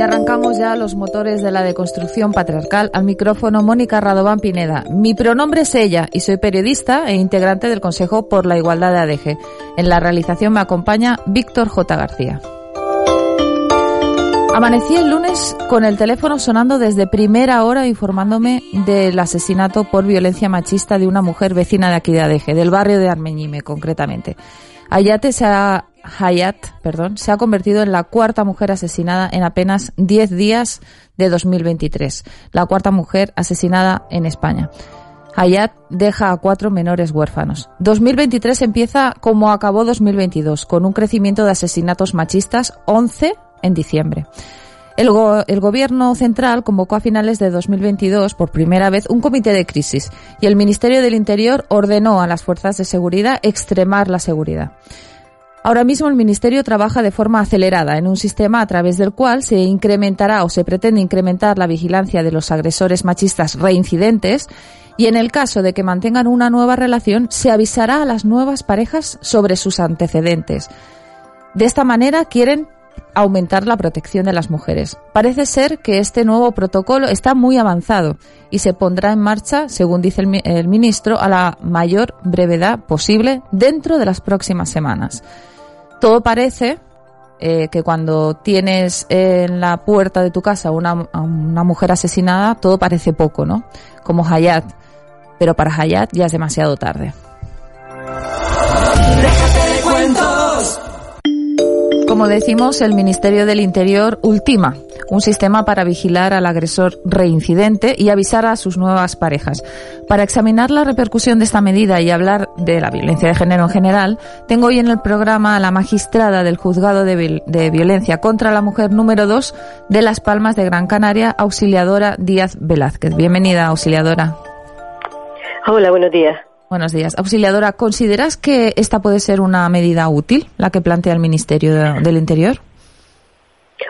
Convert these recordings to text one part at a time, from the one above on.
Y arrancamos ya los motores de la deconstrucción patriarcal. Al micrófono Mónica Radován Pineda. Mi pronombre es ella y soy periodista e integrante del Consejo por la Igualdad de ADG. En la realización me acompaña Víctor J. García. Amanecí el lunes con el teléfono sonando desde primera hora informándome del asesinato por violencia machista de una mujer vecina de aquí de ADG, del barrio de Armeñime concretamente. Ayate se ha, Hayat perdón, se ha convertido en la cuarta mujer asesinada en apenas 10 días de 2023. La cuarta mujer asesinada en España. Hayat deja a cuatro menores huérfanos. 2023 empieza como acabó 2022, con un crecimiento de asesinatos machistas, 11 en diciembre. El, el, Gobierno central convocó a finales de 2022 por primera vez un comité de crisis y el Ministerio del Interior ordenó a las fuerzas de seguridad extremar la seguridad. Ahora mismo el Ministerio trabaja de forma acelerada en un sistema a través del cual se incrementará o se pretende incrementar la vigilancia de los agresores machistas reincidentes y en el caso de que mantengan una nueva relación se avisará a las nuevas parejas sobre sus antecedentes. De esta manera quieren aumentar la protección de las mujeres. Parece ser que este nuevo protocolo está muy avanzado y se pondrá en marcha, según dice el, ministro, a la mayor brevedad posible dentro de las próximas semanas. Todo parece eh, que cuando tienes en la puerta de tu casa una, una mujer asesinada, todo parece poco, ¿no? Como Hayat. Pero para Hayat ya es demasiado tarde. Como decimos, el Ministerio del Interior ultima un sistema para vigilar al agresor reincidente y avisar a sus nuevas parejas. Para examinar la repercusión de esta medida y hablar de la violencia de género en general, tengo hoy en el programa a la magistrada del Juzgado de, Violencia contra la Mujer número 2 de Las Palmas de Gran Canaria, Auxiliadora Díaz Velázquez. Bienvenida, Auxiliadora. Hola, buenos días. Buenos días. Auxiliadora, ¿consideras que esta puede ser una medida útil, la que plantea el Ministerio del Interior?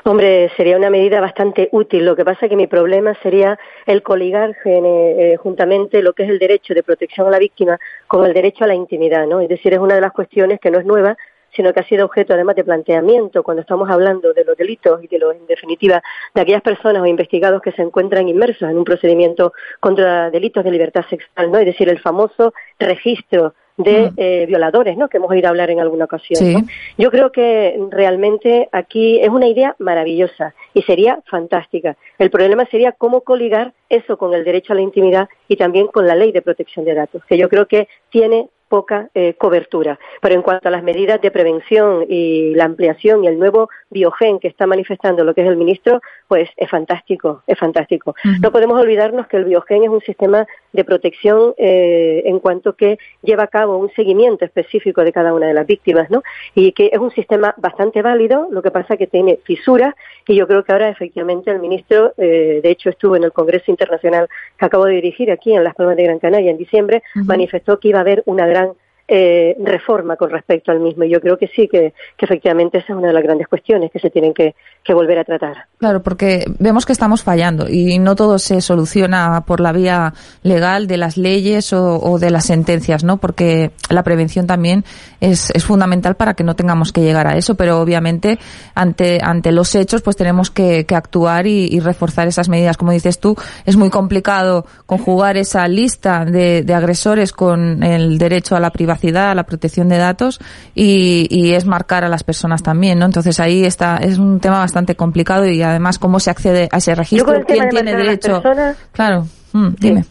Hombre, sería una medida bastante útil. Lo que pasa que mi problema sería el coligar eh, juntamente lo que es el derecho de protección a la víctima con el derecho a la intimidad, ¿no? Es decir, es una de las cuestiones que no es nueva, sino que ha sido objeto además de planteamiento cuando estamos hablando de los delitos y de los, en definitiva, de aquellas personas o investigados que se encuentran inmersos en un procedimiento contra delitos de libertad sexual, ¿no? Es decir, el famoso registro de eh, violadores, ¿no? Que hemos oído hablar en alguna ocasión. Yo creo que realmente aquí es una idea maravillosa y sería fantástica. El problema sería cómo coligar eso con el derecho a la intimidad y también con la ley de protección de datos, que yo creo que tiene poca eh, cobertura. Pero en cuanto a las medidas de prevención y la ampliación y el nuevo biogen que está manifestando lo que es el ministro, pues es fantástico, es fantástico. No podemos olvidarnos que el biogen es un sistema de protección eh, en cuanto que lleva a cabo un seguimiento específico de cada una de las víctimas, ¿no? Y que es un sistema bastante válido, lo que pasa que tiene fisuras y yo creo que ahora efectivamente el ministro, eh, de hecho estuvo en el Congreso Internacional que acabo de dirigir aquí en Las Palmas de Gran Canaria en diciembre, manifestó que iba a haber una gran eran eh, reforma con respecto al mismo. Y yo creo que sí, que, efectivamente esa es una de las grandes cuestiones que se tienen que, volver a tratar. Claro, porque vemos que estamos fallando y no todo se soluciona por la vía legal de las leyes o, de las sentencias, ¿no? Porque la prevención también es, es, fundamental para que no tengamos que llegar a eso, pero obviamente ante, ante los hechos pues tenemos que, actuar y, reforzar esas medidas. Como dices tú, es muy complicado conjugar esa lista de, de agresores con el derecho a la privacidad a la protección de datos y, es marcar a las personas también, ¿no? Entonces ahí está, es un tema bastante complicado y además cómo se accede a ese registro, quién tiene derecho. Claro, mm, dime. Sí,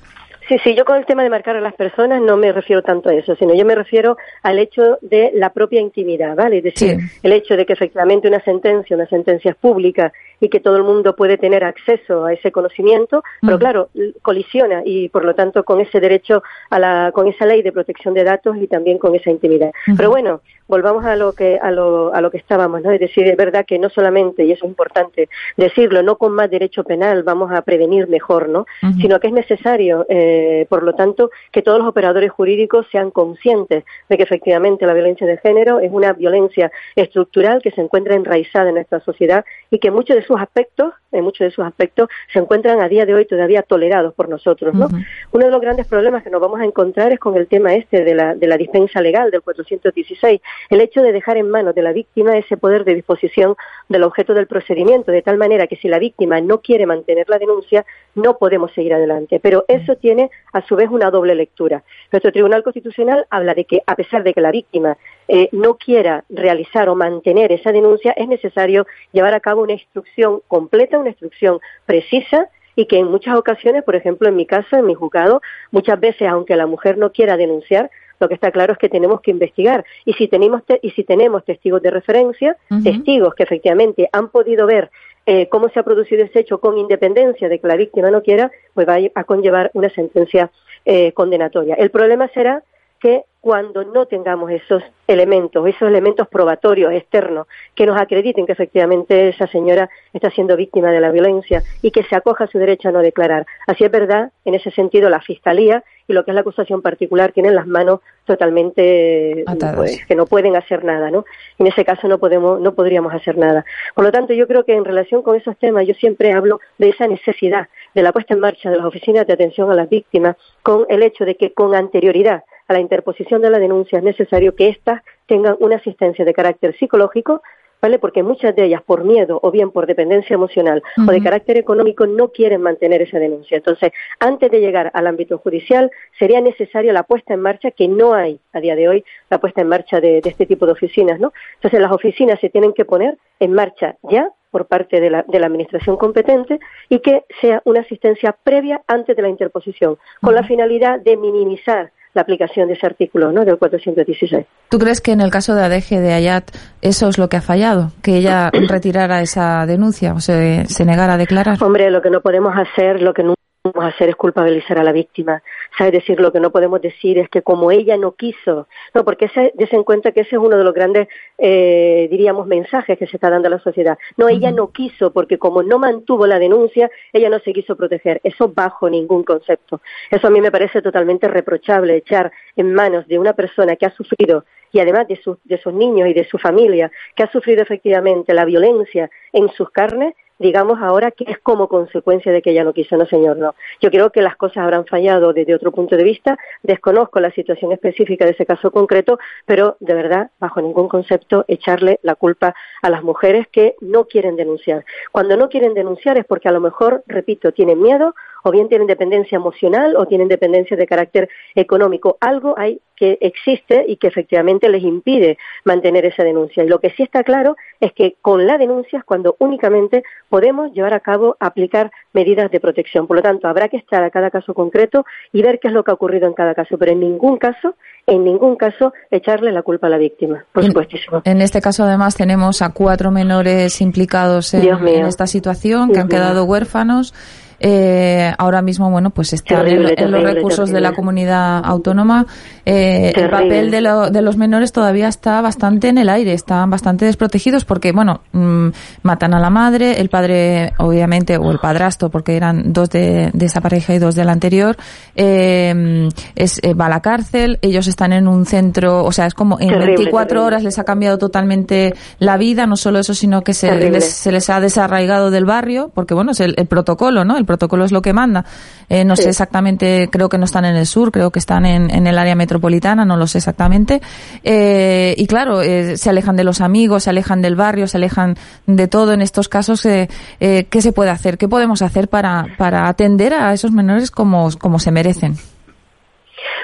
sí, yo con el tema de marcar a las personas no me refiero tanto a eso, sino yo me refiero al hecho de la propia intimidad, ¿vale? Es decir, el hecho de que efectivamente una sentencia, una sentencia es pública y que todo el mundo puede tener acceso a ese conocimiento, pero mm. claro, colisiona y por lo tanto con ese derecho a la, con esa ley de protección de datos y también con esa intimidad. Pero bueno, volvamos a lo que a lo, a lo que estábamos, ¿no? Es decir, es verdad que no solamente y eso es importante decirlo, no con más derecho penal vamos a prevenir mejor, ¿no? Sino que es necesario eh, Eh, por lo tanto, que todos los operadores jurídicos sean conscientes de que efectivamente la violencia de género es una violencia estructural que se encuentra enraizada en nuestra sociedad y que muchos de sus aspectos, en muchos de sus aspectos, se encuentran a día de hoy todavía tolerados por nosotros. ¿no? Uno de los grandes problemas que nos vamos a encontrar es con el tema este de la, de la dispensa legal del 416, el hecho de dejar en manos de la víctima ese poder de disposición del objeto del procedimiento, de tal manera que si la víctima no quiere mantener la denuncia, no podemos seguir adelante. Pero eso tiene, a su vez, una doble lectura. Nuestro Tribunal Constitucional habla de que, a pesar de que la víctima eh, no quiera realizar o mantener esa denuncia, es necesario llevar a cabo una instrucción completa, una instrucción precisa, y que en muchas ocasiones, por ejemplo, en mi caso, en mi juzgado, muchas veces, aunque la mujer no quiera denunciar, lo que está claro es que tenemos que investigar. Y si tenemos, y si tenemos testigos de referencia, testigos que efectivamente han podido ver eh, cómo se ha producido ese hecho con independencia de que la víctima no quiera, pues va a conllevar una sentencia eh, condenatoria. El problema será que cuando no tengamos esos elementos, esos elementos probatorios externos que nos acrediten que efectivamente esa señora está siendo víctima de la violencia y que se acoja a su derecho a no declarar. Así es verdad, en ese sentido, la Fiscalía y lo que es la acusación particular tienen las manos totalmente pues, que no pueden hacer nada, ¿no? En ese caso no podemos, no podríamos hacer nada. Por lo tanto, yo creo que en relación con esos temas, yo siempre hablo de esa necesidad de la puesta en marcha de las oficinas de atención a las víctimas con el hecho de que con anterioridad a la interposición de la denuncia es necesario que éstas tengan una asistencia de carácter psicológico, ¿vale? Porque muchas de ellas, por miedo o bien por dependencia emocional o de carácter económico, no quieren mantener esa denuncia. Entonces, antes de llegar al ámbito judicial, sería necesario la puesta en marcha, que no hay a día de hoy, la puesta en marcha de, de este tipo de oficinas, ¿no? Entonces, las oficinas se tienen que poner en marcha ya por parte de la, de la Administración competente y que sea una asistencia previa antes de la interposición, con la finalidad de minimizar la aplicación de ese artículo ¿no? del 416. ¿Tú crees que en el caso de Adeje de Ayat eso es lo que ha fallado? Que ella retirara esa denuncia o se, se negara a declarar. Hombre, lo que no podemos hacer, lo que no podemos hacer es culpabilizar a la víctima. ¿Sabes? Decir, lo que no podemos decir es que como ella no quiso, no, porque ese, des en cuenta que ese es uno de los grandes, eh, diríamos, mensajes que se está dando a la sociedad. No, ella no quiso, porque como no mantuvo la denuncia, ella no se quiso proteger. Eso bajo ningún concepto. Eso a mí me parece totalmente reprochable, echar en manos de una persona que ha sufrido y además de, de sus niños y de su familia, que ha sufrido efectivamente la violencia en sus carnes, digamos ahora que es como consecuencia de que ella no quiso, no señor, no. Yo creo que las cosas habrán fallado desde otro punto de vista, desconozco la situación específica de ese caso concreto, pero de verdad, bajo ningún concepto, echarle la culpa a las mujeres que no quieren denunciar. Cuando no quieren denunciar es porque a lo mejor, repito, tienen miedo o bien tienen dependencia emocional o tienen dependencia de carácter económico. Algo hay que existe y que efectivamente les impide mantener esa denuncia. Y lo que sí está claro es que con la denuncia es cuando únicamente podemos llevar a cabo, aplicar medidas de protección. Por lo tanto, habrá que estar a cada caso concreto y ver qué es lo que ha ocurrido en cada caso, pero en ningún caso, en ningún caso, echarle la culpa a la víctima, por supuestísimo. En este caso, además, tenemos a cuatro menores implicados en, esta situación que han quedado huérfanos eh, ahora mismo, bueno, pues están en, los recursos de la comunidad autónoma. Eh, el papel de, de, los menores todavía está bastante en el aire, están bastante desprotegidos porque, bueno, mm, matan a la madre, el padre, obviamente, o el padrastro, porque eran dos de, esa pareja y dos de la anterior, eh, es, va a la cárcel, ellos están en un centro, o sea, es como en 24 horas les ha cambiado totalmente la vida, no solo eso, sino que se, les, se les ha desarraigado del barrio, porque, bueno, es el, el protocolo, ¿no? El protocolo es lo que manda. Eh, no sé exactamente, creo que no están en el sur, creo que están en, en el área metropolitana, no lo sé exactamente. Eh, y claro, eh, se alejan de los amigos, se alejan del barrio, se alejan de todo. En estos casos, eh, ¿qué se puede hacer? ¿Qué podemos hacer para, para atender a esos menores como, como se merecen?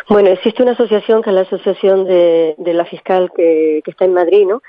Bueno, existe una asociación que es la asociación de, la fiscal que, está en Madrid, ¿no?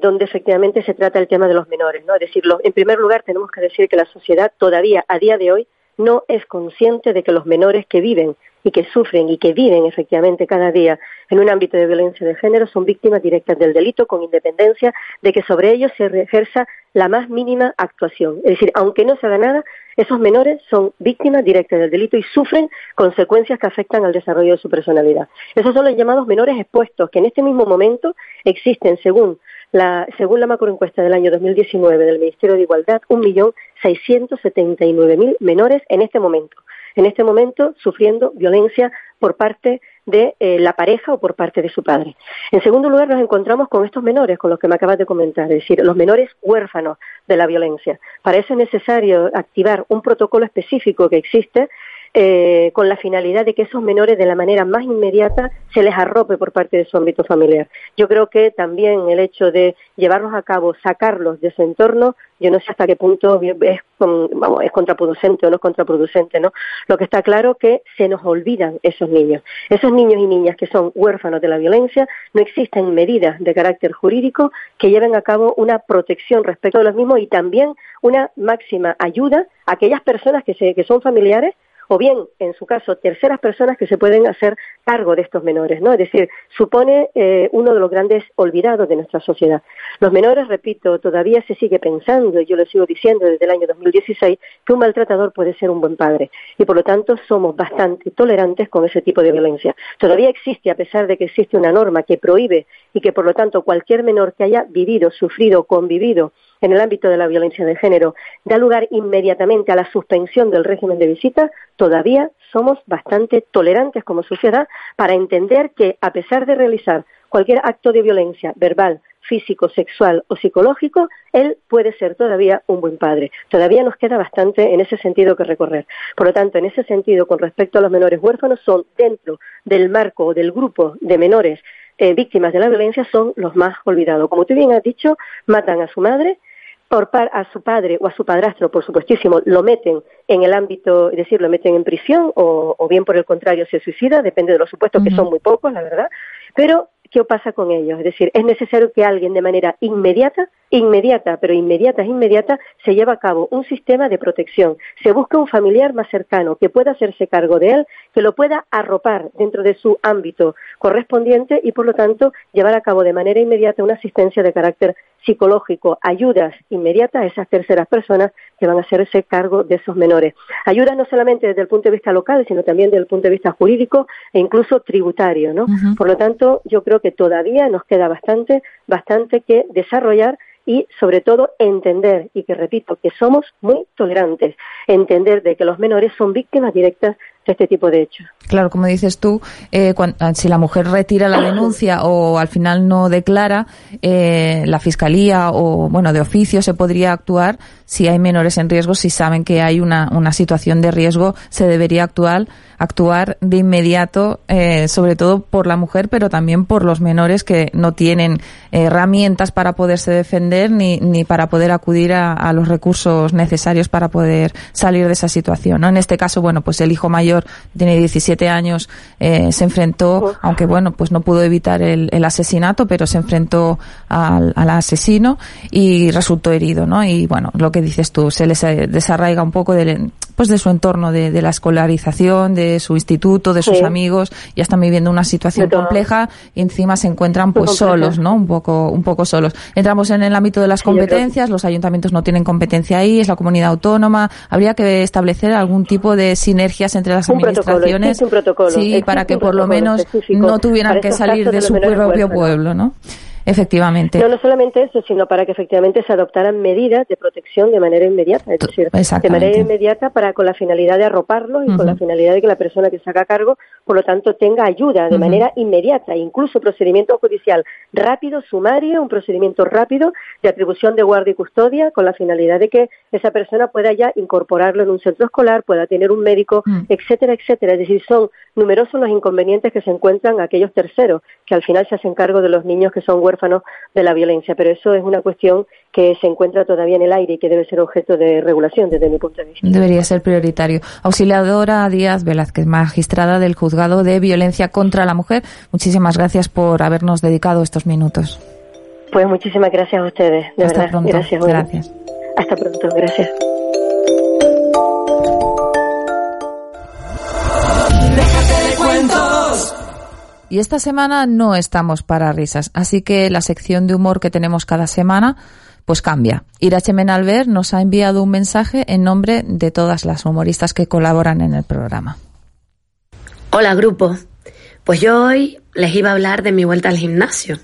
donde efectivamente se trata el tema de los menores. ¿no? Es decir, en primer lugar, tenemos que decir que la sociedad todavía, a día de hoy, no es consciente de que los menores que viven y que sufren y que viven efectivamente cada día en un ámbito de violencia de género son víctimas directas del delito con independencia de que sobre ellos se ejerza la más mínima actuación. Es decir, aunque no se haga nada, esos menores son víctimas directas del delito y sufren consecuencias que afectan al desarrollo de su personalidad. Esos son los llamados menores expuestos, que en este mismo momento existen, según la, según la macroencuesta del año 2019 del Ministerio de Igualdad, 1.679.000 menores en este momento en este momento sufriendo violencia por parte de eh, la pareja o por parte de su padre. En segundo lugar, nos encontramos con estos menores, con los que me acabas de comentar, es decir, los menores huérfanos de la violencia. Para eso es necesario activar un protocolo específico que existe eh, con la finalidad de que esos menores de la manera más inmediata se les arrope por parte de su ámbito familiar. Yo creo que también el hecho de llevarlos a cabo, sacarlos de su entorno, yo no sé hasta qué punto es, vamos, es contraproducente o no es contraproducente, ¿no? Lo que está claro es que se nos olvidan esos niños. Esos niños y niñas que son huérfanos de la violencia, no existen medidas de carácter jurídico que lleven a cabo una protección respecto de los mismos y también una máxima ayuda a aquellas personas que, se, que son familiares o bien, en su caso, terceras personas que se pueden hacer cargo de estos menores, ¿no? Es decir, supone eh, uno de los grandes olvidados de nuestra sociedad. Los menores, repito, todavía se sigue pensando, y yo lo sigo diciendo desde el año 2016, que un maltratador puede ser un buen padre, y por lo tanto somos bastante tolerantes con ese tipo de violencia. Todavía existe, a pesar de que existe una norma que prohíbe y que por lo tanto cualquier menor que haya vivido, sufrido, convivido en el ámbito de la violencia de género da lugar inmediatamente a la suspensión del régimen de visita, todavía somos bastante tolerantes como sociedad para entender que, a pesar de realizar cualquier acto de violencia verbal, físico, sexual o psicológico, él puede ser todavía un buen padre. Todavía nos queda bastante en ese sentido que recorrer. Por lo tanto, en ese sentido, con respecto a los menores huérfanos, son dentro del marco o del grupo de menores eh, víctimas de la violencia son los más olvidados. Como tú bien has dicho, matan a su madre, por a su padre o a su padrastro, por supuestísimo, lo meten en el ámbito, es decir, lo meten en prisión o, bien por el contrario se suicida, depende de los supuestos que son muy pocos, la verdad, pero ¿qué pasa con ellos? Es decir, es necesario que alguien de manera inmediata, inmediata, pero inmediata es inmediata, se lleve a cabo un sistema de protección. Se busca un familiar más cercano que pueda hacerse cargo de él, que lo pueda arropar dentro de su ámbito correspondiente y, por lo tanto, llevar a cabo de manera inmediata una asistencia de carácter psicológico, ayudas inmediatas a esas terceras personas que van a hacerse cargo de esos menores. Ayudas no solamente desde el punto de vista local, sino también desde el punto de vista jurídico e incluso tributario, ¿no? Por lo tanto, yo creo que todavía nos queda bastante, bastante que desarrollar y sobre todo entender y que repito que somos muy tolerantes, entender de que los menores son víctimas directas este tipo de hechos. Claro, como dices tú, eh, ah, si la mujer retira la denuncia o al final no declara, eh, la fiscalía o, bueno, de oficio se podría actuar si hay menores en riesgo, si saben que hay una, una situación de riesgo, se debería actuar, actuar de inmediato, eh, sobre todo por la mujer, pero también por los menores que no tienen herramientas para poderse defender ni, ni para poder acudir a, los recursos necesarios para poder salir de esa situación. En este caso, bueno, pues el hijo mayor tiene 17 años, eh, se enfrentó, aunque bueno, pues no pudo evitar el, asesinato, pero se enfrentó al, asesino y resultó herido, ¿no? Y bueno, lo que dices tú, se les eh, desarraiga un poco de, pues de su entorno, de, la escolarización, de su instituto, de sus amigos, ya están viviendo una situación compleja y encima se encuentran pues solos, ¿no? Un poco, un poco solos. Entramos en el ámbito de las competencias, los ayuntamientos no tienen competencia ahí, es la comunidad autónoma, habría que establecer algún tipo de sinergias entre las administraciones. sí, para que por lo menos no tuvieran que salir de su propio pueblo, ¿no? Efectivamente. No, no solamente eso, sino para que efectivamente se adoptaran medidas de protección de manera inmediata, es decir, de manera inmediata para con la finalidad de arroparlo y con la finalidad de que la persona que se haga cargo, por lo tanto, tenga ayuda de manera inmediata, incluso procedimiento judicial rápido, sumario, un procedimiento rápido de atribución de guardia y custodia con la finalidad de que esa persona pueda ya incorporarlo en un centro escolar, pueda tener un médico, etcétera, etcétera. Es decir, son numerosos los inconvenientes que se encuentran aquellos terceros que al final se hacen cargo de los niños que son huérfanos de la violencia, pero eso es una cuestión que se encuentra todavía en el aire y que debe ser objeto de regulación desde mi punto de vista. Debería ser prioritario. Auxiliadora Díaz Velázquez, magistrada del Juzgado de Violencia contra la Mujer, muchísimas gracias por habernos dedicado estos minutos. Pues muchísimas gracias a ustedes, de Hasta verdad. Pronto. Gracias. Gracias. Hasta pronto, gracias. Y esta semana no estamos para risas, así que la sección de humor que tenemos cada semana pues cambia. Irache Menalver nos ha enviado un mensaje en nombre de todas las humoristas que colaboran en el programa. Hola grupo, pues yo hoy les iba a hablar de mi vuelta al gimnasio,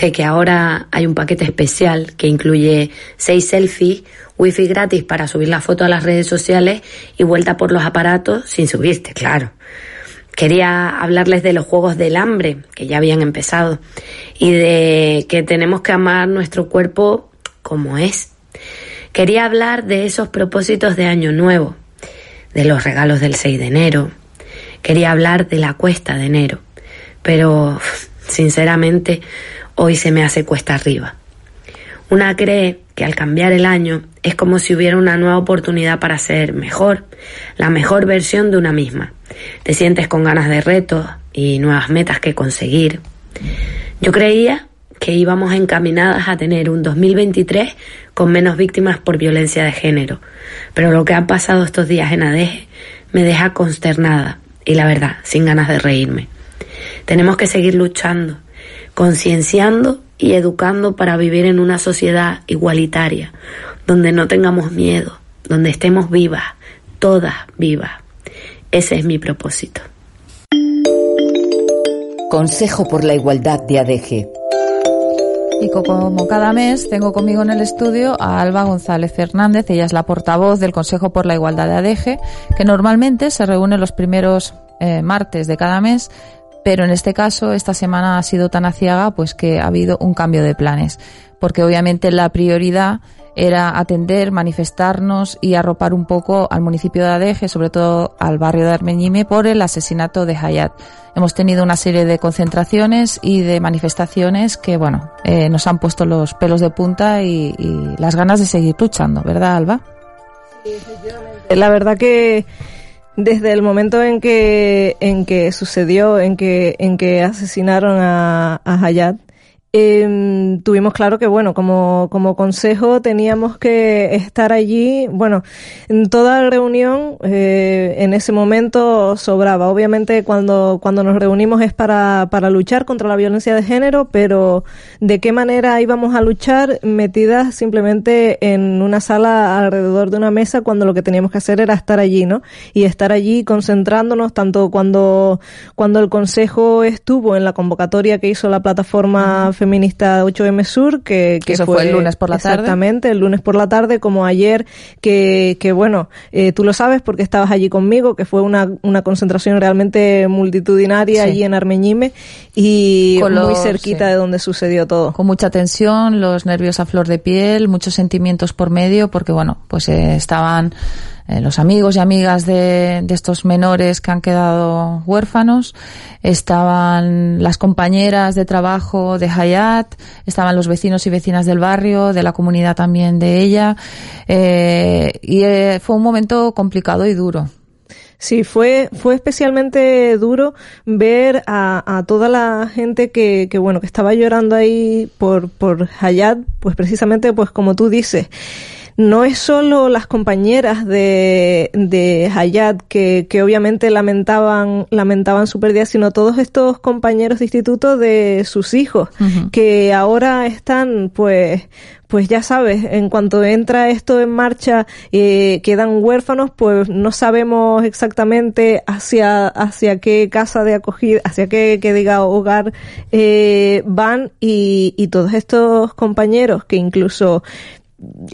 de que ahora hay un paquete especial que incluye seis selfies, wifi gratis para subir la foto a las redes sociales y vuelta por los aparatos sin subirte, claro. Quería hablarles de los juegos del hambre, que ya habían empezado, y de que tenemos que amar nuestro cuerpo como es. Quería hablar de esos propósitos de Año Nuevo, de los regalos del 6 de enero. Quería hablar de la cuesta de enero, pero sinceramente hoy se me hace cuesta arriba. Una cree que al cambiar el año es como si hubiera una nueva oportunidad para ser mejor, la mejor versión de una misma. Te sientes con ganas de retos y nuevas metas que conseguir. Yo creía que íbamos encaminadas a tener un 2023 con menos víctimas por violencia de género, pero lo que ha pasado estos días en ADEGE me deja consternada y la verdad, sin ganas de reírme. Tenemos que seguir luchando, concienciando y educando para vivir en una sociedad igualitaria, donde no tengamos miedo, donde estemos vivas, todas vivas. Ese es mi propósito. Consejo por la Igualdad de ADG. Y como cada mes tengo conmigo en el estudio a Alba González Fernández, ella es la portavoz del Consejo por la Igualdad de ADG, que normalmente se reúne los primeros eh, martes de cada mes, pero en este caso esta semana ha sido tan aciaga pues que ha habido un cambio de planes, porque obviamente la prioridad era atender, manifestarnos y arropar un poco al municipio de Adeje, sobre todo al barrio de Armeñime, por el asesinato de Hayat. Hemos tenido una serie de concentraciones y de manifestaciones que, bueno, eh, nos han puesto los pelos de punta y, y las ganas de seguir luchando, ¿verdad, Alba? La verdad que desde el momento en que en que sucedió, en que en que asesinaron a, a Hayat, eh, tuvimos claro que, bueno, como, como consejo teníamos que estar allí. Bueno, en toda reunión eh, en ese momento sobraba. Obviamente cuando, cuando nos reunimos es para, para luchar contra la violencia de género, pero de qué manera íbamos a luchar metidas simplemente en una sala alrededor de una mesa cuando lo que teníamos que hacer era estar allí, ¿no? Y estar allí concentrándonos tanto cuando, cuando el consejo estuvo en la convocatoria que hizo la plataforma feminista 8M Sur, que, que Eso fue el lunes por la tarde. Exactamente, el lunes por la tarde, como ayer, que, que bueno, eh, tú lo sabes porque estabas allí conmigo, que fue una, una concentración realmente multitudinaria Sí. allí en Armeñime y muy cerquita sí. de donde sucedió todo. con mucha tensión, los nervios a flor de piel, muchos sentimientos por medio, porque bueno, pues eh, estaban eh, los amigos y amigas de, de estos menores que han quedado huérfanos, estaban las compañeras de trabajo de Hayat, estaban los vecinos y vecinas del barrio, de la comunidad también de ella, eh, y eh, fue un momento complicado y duro. Sí, fue, fue especialmente duro ver a, toda la gente que, que, bueno, que estaba llorando ahí por, por Hayat, pues precisamente, pues como tú dices, no es solo las compañeras de, de Hayat que, que obviamente lamentaban, lamentaban su pérdida, sino todos estos compañeros de instituto de sus hijos, que ahora están, pues, pues ya sabes, en cuanto entra esto en marcha, eh, quedan huérfanos, pues no sabemos exactamente hacia, hacia qué casa de acogida, hacia qué, que diga hogar eh, van y, y todos estos compañeros que incluso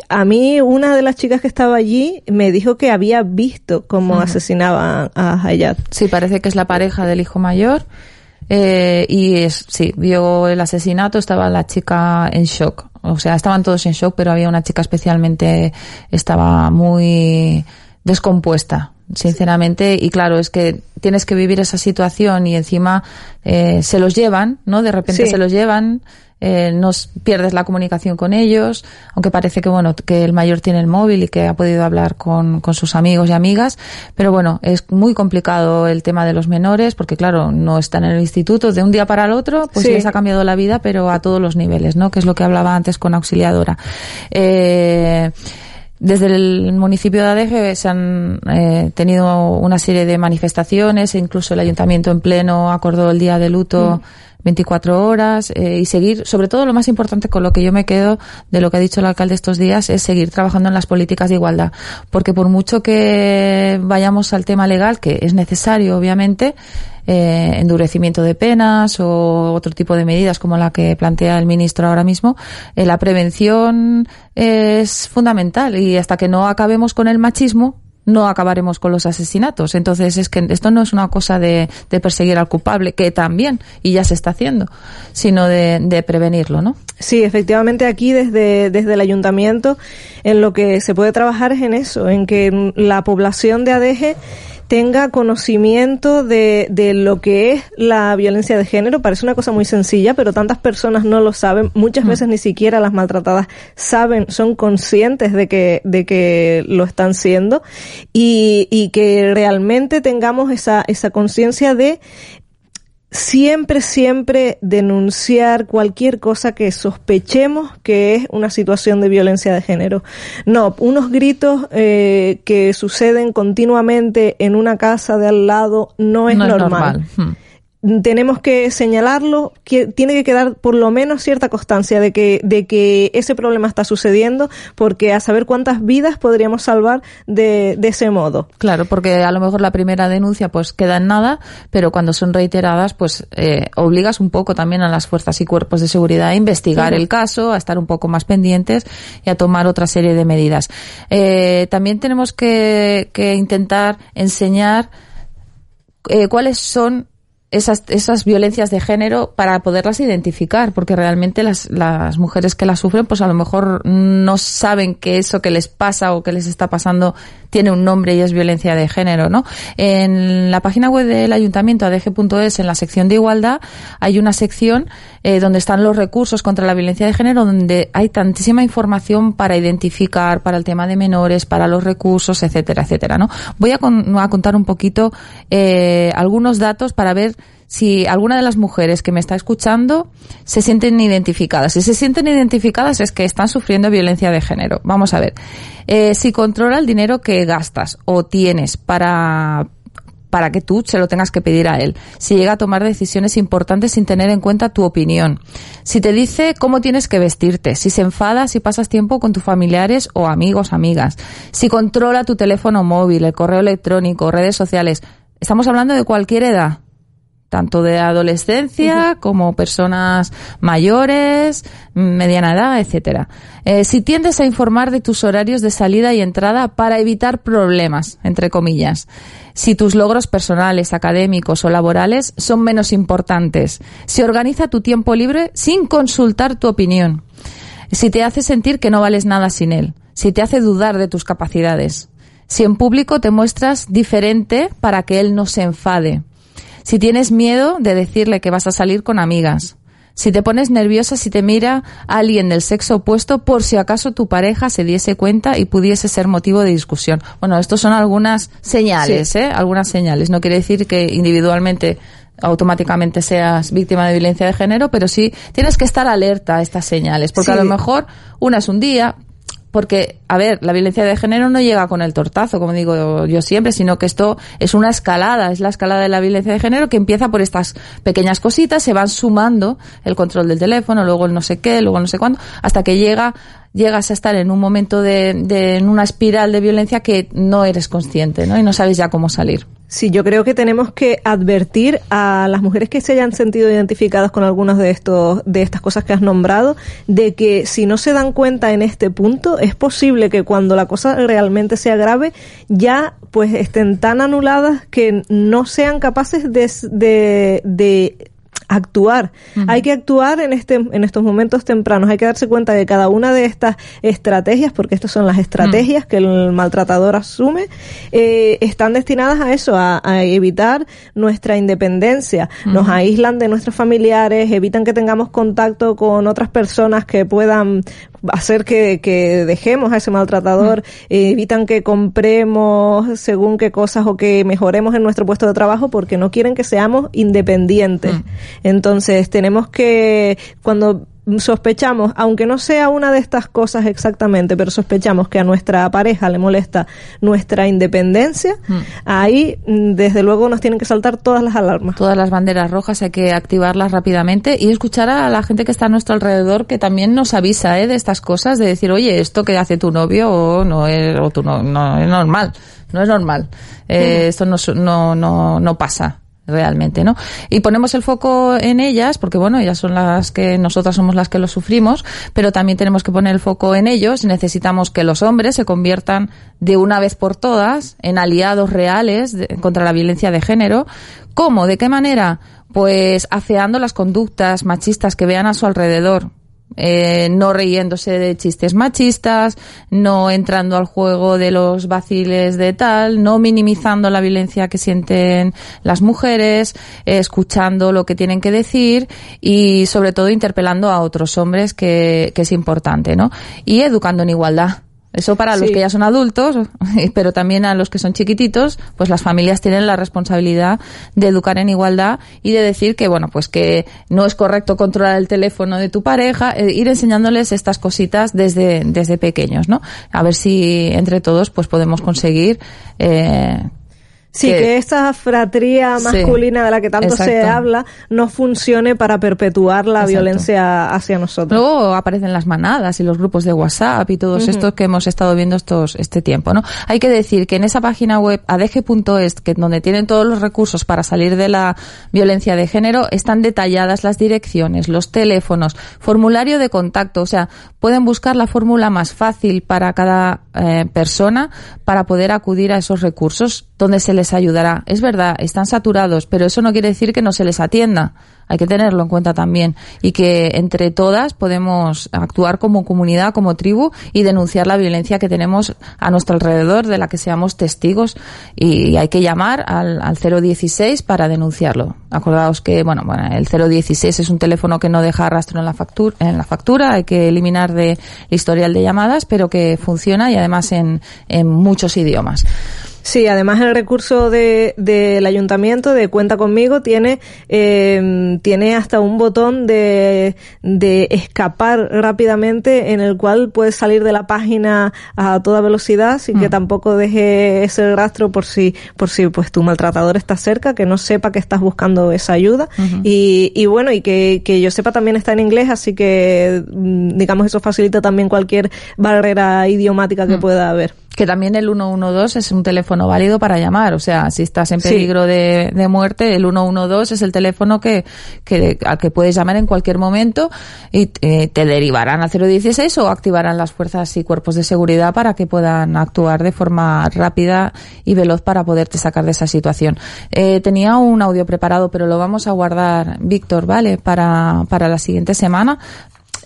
a mí una de las chicas que estaba allí me dijo que había visto cómo asesinaban a Hayat. Sí, parece que es la pareja del hijo mayor. Eh, y es, sí, vio el asesinato, estaba la chica en shock. O sea, estaban todos en shock, pero había una chica especialmente, estaba muy descompuesta, sinceramente. Y claro, es que tienes que vivir esa situación y encima eh, se los llevan, ¿no? De repente Sí. se los llevan. Eh, nos pierdes la comunicación con ellos, aunque parece que bueno que el mayor tiene el móvil y que ha podido hablar con, con sus amigos y amigas, pero bueno es muy complicado el tema de los menores porque claro no están en el instituto de un día para el otro, pues Sí. les ha cambiado la vida, pero a todos los niveles, ¿no? Que es lo que hablaba antes con Auxiliadora. Eh, desde el municipio de Adeje se han eh, tenido una serie de manifestaciones e incluso el ayuntamiento en pleno acordó el día de luto 24 horas eh, y seguir, sobre todo lo más importante con lo que yo me quedo de lo que ha dicho el alcalde estos días es seguir trabajando en las políticas de igualdad, porque por mucho que vayamos al tema legal, que es necesario obviamente, eh, endurecimiento de penas o otro tipo de medidas como la que plantea el ministro ahora mismo, eh, la prevención es fundamental. Y hasta que no acabemos con el machismo, no acabaremos con los asesinatos. Entonces es que esto no es una cosa de, perseguir al culpable, que también, y ya se está haciendo, sino de, prevenirlo, ¿no? Sí, efectivamente aquí desde, desde el ayuntamiento en lo que se puede trabajar es en eso, en que la población de ADG tenga conocimiento de, de lo que es la violencia de género. Parece una cosa muy sencilla, pero tantas personas no lo saben. Muchas mm. veces ni siquiera las maltratadas saben, son conscientes de que, de que lo están siendo y, y que realmente tengamos esa, esa conciencia de siempre, siempre denunciar cualquier cosa que sospechemos que es una situación de violencia de género. No, unos gritos eh, que suceden continuamente en una casa de al lado no es normal. Hmm tenemos que señalarlo, que tiene que quedar por lo menos cierta constancia de que, de que ese problema está sucediendo, porque a saber cuántas vidas podríamos salvar de, de ese modo. Claro, porque a lo mejor la primera denuncia pues queda en nada, pero cuando son reiteradas pues eh, obligas un poco también a las fuerzas y cuerpos de seguridad a investigar el caso, a estar un poco más pendientes y a tomar otra serie de medidas. Eh, también tenemos que, que intentar enseñar eh, cuáles son esas, esas violencias de género para poderlas identificar, porque realmente las, las mujeres que las sufren, pues a lo mejor no saben que eso que les pasa o que les está pasando tiene un nombre y es violencia de género, ¿no? En la página web del ayuntamiento, adg.es, en la sección de igualdad, hay una sección eh, donde están los recursos contra la violencia de género, donde hay tantísima información para identificar, para el tema de menores, para los recursos, etcétera, etcétera, ¿no? Voy a, a contar un poquito eh, algunos datos para ver si alguna de las mujeres que me está escuchando se sienten identificadas. Si se sienten identificadas es que están sufriendo violencia de género. Vamos a ver. Eh, si controla el dinero que gastas o tienes para para que tú se lo tengas que pedir a él. Si llega a tomar decisiones importantes sin tener en cuenta tu opinión. Si te dice cómo tienes que vestirte. Si se enfada si pasas tiempo con tus familiares o amigos, amigas. Si controla tu teléfono móvil, el correo electrónico, redes sociales. Estamos hablando de cualquier edad tanto de adolescencia como personas mayores, mediana edad, etcétera. Eh, si tiendes a informar de tus horarios de salida y entrada para evitar problemas, entre comillas. Si tus logros personales, académicos o laborales son menos importantes. Si organiza tu tiempo libre sin consultar tu opinión. Si te hace sentir que no vales nada sin él. Si te hace dudar de tus capacidades. Si en público te muestras diferente para que él no se enfade si tienes miedo de decirle que vas a salir con amigas. Si te pones nerviosa si te mira alguien del sexo opuesto por si acaso tu pareja se diese cuenta y pudiese ser motivo de discusión. Bueno, estos son algunas señales, ¿eh? Algunas señales. No quiere decir que individualmente automáticamente seas víctima de violencia de género, pero sí tienes que estar alerta a estas señales, porque a lo mejor una es un día, porque, a ver, la violencia de género no llega con el tortazo, como digo yo siempre, sino que esto es una escalada, es la escalada de la violencia de género que empieza por estas pequeñas cositas, se van sumando el control del teléfono, luego el no sé qué, luego no sé cuándo, hasta que llega llegas a estar en un momento de, de en una espiral de violencia que no eres consciente, ¿no? Y no sabes ya cómo salir. Sí, yo creo que tenemos que advertir a las mujeres que se hayan sentido identificadas con algunas de estos, de estas cosas que has nombrado, de que si no se dan cuenta en este punto, es posible que cuando la cosa realmente sea grave, ya pues estén tan anuladas que no sean capaces de, de, de actuar. Hay que actuar en este en estos momentos tempranos. Hay que darse cuenta de cada una de estas estrategias, porque estas son las estrategias que el maltratador asume, eh, están destinadas a eso, a, evitar nuestra independencia. Nos aíslan de nuestros familiares, evitan que tengamos contacto con otras personas que puedan hacer que, que dejemos a ese maltratador, evitan que compremos según qué cosas o que mejoremos en nuestro puesto de trabajo porque no quieren que seamos independientes. Entonces tenemos que, cuando sospechamos, aunque no sea una de estas cosas exactamente, pero sospechamos que a nuestra pareja le molesta nuestra independencia, mm. ahí mm, desde luego nos tienen que saltar todas las alarmas. Todas las banderas rojas hay que activarlas rápidamente y escuchar a la gente que está a nuestro alrededor que también nos avisa ¿eh? de estas cosas, de decir, oye, esto que hace tu novio o no es, o tu no, no es normal, no es normal, eh, esto no, no, no, no pasa realmente, ¿no? Y ponemos el foco en ellas, porque bueno, ellas son las que, nosotras somos las que lo sufrimos, pero también tenemos que poner el foco en ellos. Necesitamos que los hombres se conviertan de una vez por todas en aliados reales contra la violencia de género. ¿Cómo? ¿De qué manera? Pues afeando las conductas machistas que vean a su alrededor eh, no riéndose de chistes machistas, no entrando al juego de los vaciles de tal, no minimizando la violencia que sienten las mujeres, eh, escuchando lo que tienen que decir y sobre todo interpelando a otros hombres que, que es importante, ¿no? Y educando en igualdad. Eso para los que ya son adultos, pero también a los que son chiquititos, pues las familias tienen la responsabilidad de educar en igualdad y de decir que, bueno, pues que no es correcto controlar el teléfono de tu pareja, eh, ir enseñándoles estas cositas desde, desde pequeños, ¿no? A ver si entre todos pues podemos conseguir eh, Sí, que, esta fratría masculina de la que tanto se habla no funcione para perpetuar la violencia hacia nosotros. Luego aparecen las manadas y los grupos de WhatsApp y todos estos que hemos estado viendo estos este tiempo, ¿no? Hay que decir que en esa página web adg.es, que donde tienen todos los recursos para salir de la violencia de género, están detalladas las direcciones, los teléfonos, formulario de contacto, o sea, pueden buscar la fórmula más fácil para cada eh, persona para poder acudir a esos recursos donde se les ayudará. Es verdad, están saturados, pero eso no quiere decir que no se les atienda. Hay que tenerlo en cuenta también. Y que entre todas podemos actuar como comunidad, como tribu y denunciar la violencia que tenemos a nuestro alrededor, de la que seamos testigos. Y hay que llamar al, al 016 para denunciarlo. Acordaos que, bueno, bueno, el 016 es un teléfono que no deja rastro en la factura, en la factura. Hay que eliminar de historial de llamadas, pero que funciona y además en, en muchos idiomas. Sí, además el recurso del de, ayuntamiento de cuenta conmigo tiene eh, tiene hasta un botón de, de escapar rápidamente en el cual puedes salir de la página a toda velocidad sin que mm. tampoco deje ese rastro por si por si pues tu maltratador está cerca que no sepa que estás buscando esa ayuda y, y bueno y que, que yo sepa también está en inglés así que mm, digamos eso facilita también cualquier barrera idiomática que mm. pueda haber que también el 112 es un teléfono válido para llamar. O sea, si estás en peligro de, de, muerte, el 112 es el teléfono que, que, al que puedes llamar en cualquier momento y eh, te derivarán al 016 o activarán las fuerzas y cuerpos de seguridad para que puedan actuar de forma rápida y veloz para poderte sacar de esa situación. Eh, tenía un audio preparado, pero lo vamos a guardar, Víctor, ¿vale? Para, para la siguiente semana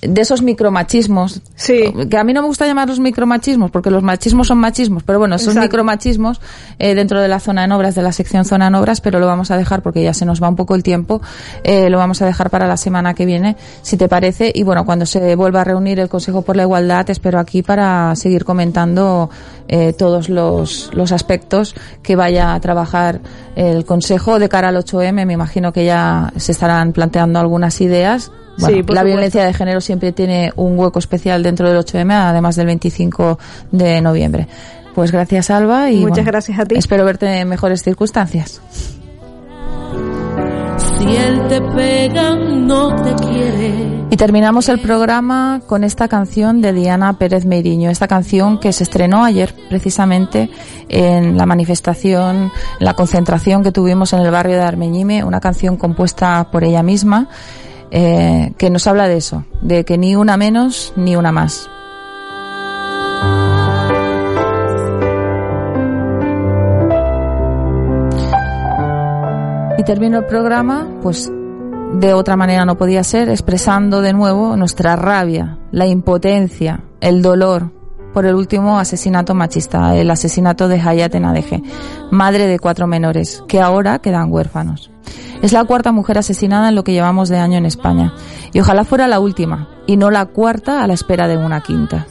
de esos micromachismos. Sí. Que a mí no me gusta llamarlos micromachismos, porque los machismos son machismos, pero bueno, esos micromachismos eh, dentro de la zona en obras, de la sección zona en obras, pero lo vamos a dejar porque ya se nos va un poco el tiempo, eh, lo vamos a dejar para la semana que viene, si te parece, y bueno, cuando se vuelva a reunir el Consejo por la Igualdad, te espero aquí para seguir comentando eh, todos los, los aspectos que vaya a trabajar el Consejo de cara al 8M, me imagino que ya se estarán planteando algunas ideas la violencia de género siempre tiene un hueco especial dentro del 8M, además del 25 de noviembre. Pues gracias, Alba. Y Muchas gracias a ti. Espero verte en mejores circunstancias. Si él te pega, no te quiere. Y terminamos el programa con esta canción de Diana Pérez Meiriño, esta canción que se estrenó ayer precisamente en la manifestación, en la concentración que tuvimos en el barrio de Armeñime, una canción compuesta por ella misma eh, que nos habla de eso, de que ni una menos ni una más. Y termino el programa, pues de otra manera no podía ser, expresando de nuevo nuestra rabia, la impotencia, el dolor por el último asesinato machista, el asesinato de Hayat en madre de cuatro menores, que ahora quedan huérfanos. Es la cuarta mujer asesinada en lo que llevamos de año en España. Y ojalá fuera la última, y no la cuarta a la espera de una quinta.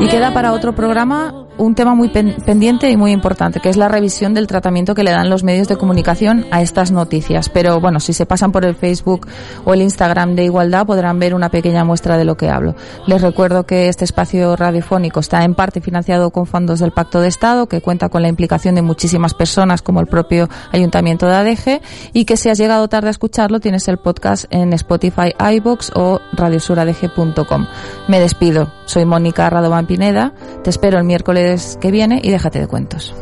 y queda para otro programa un tema muy pendiente y muy importante, que es la revisión del tratamiento que le dan los medios de comunicación a estas noticias. Pero bueno, si se pasan por el Facebook o el Instagram de Igualdad podrán ver una pequeña muestra de lo que hablo. Les recuerdo que este espacio radiofónico está en parte financiado con fondos del Pacto de Estado, que cuenta con la implicación de muchísimas personas como el propio Ayuntamiento de ADG y que si has llegado tarde a escucharlo tienes el podcast en Spotify, iBox o radiosuradg.com. Me despido. Soy Mónica Radovan Pineda. Te espero el que viene y déjate de cuentos.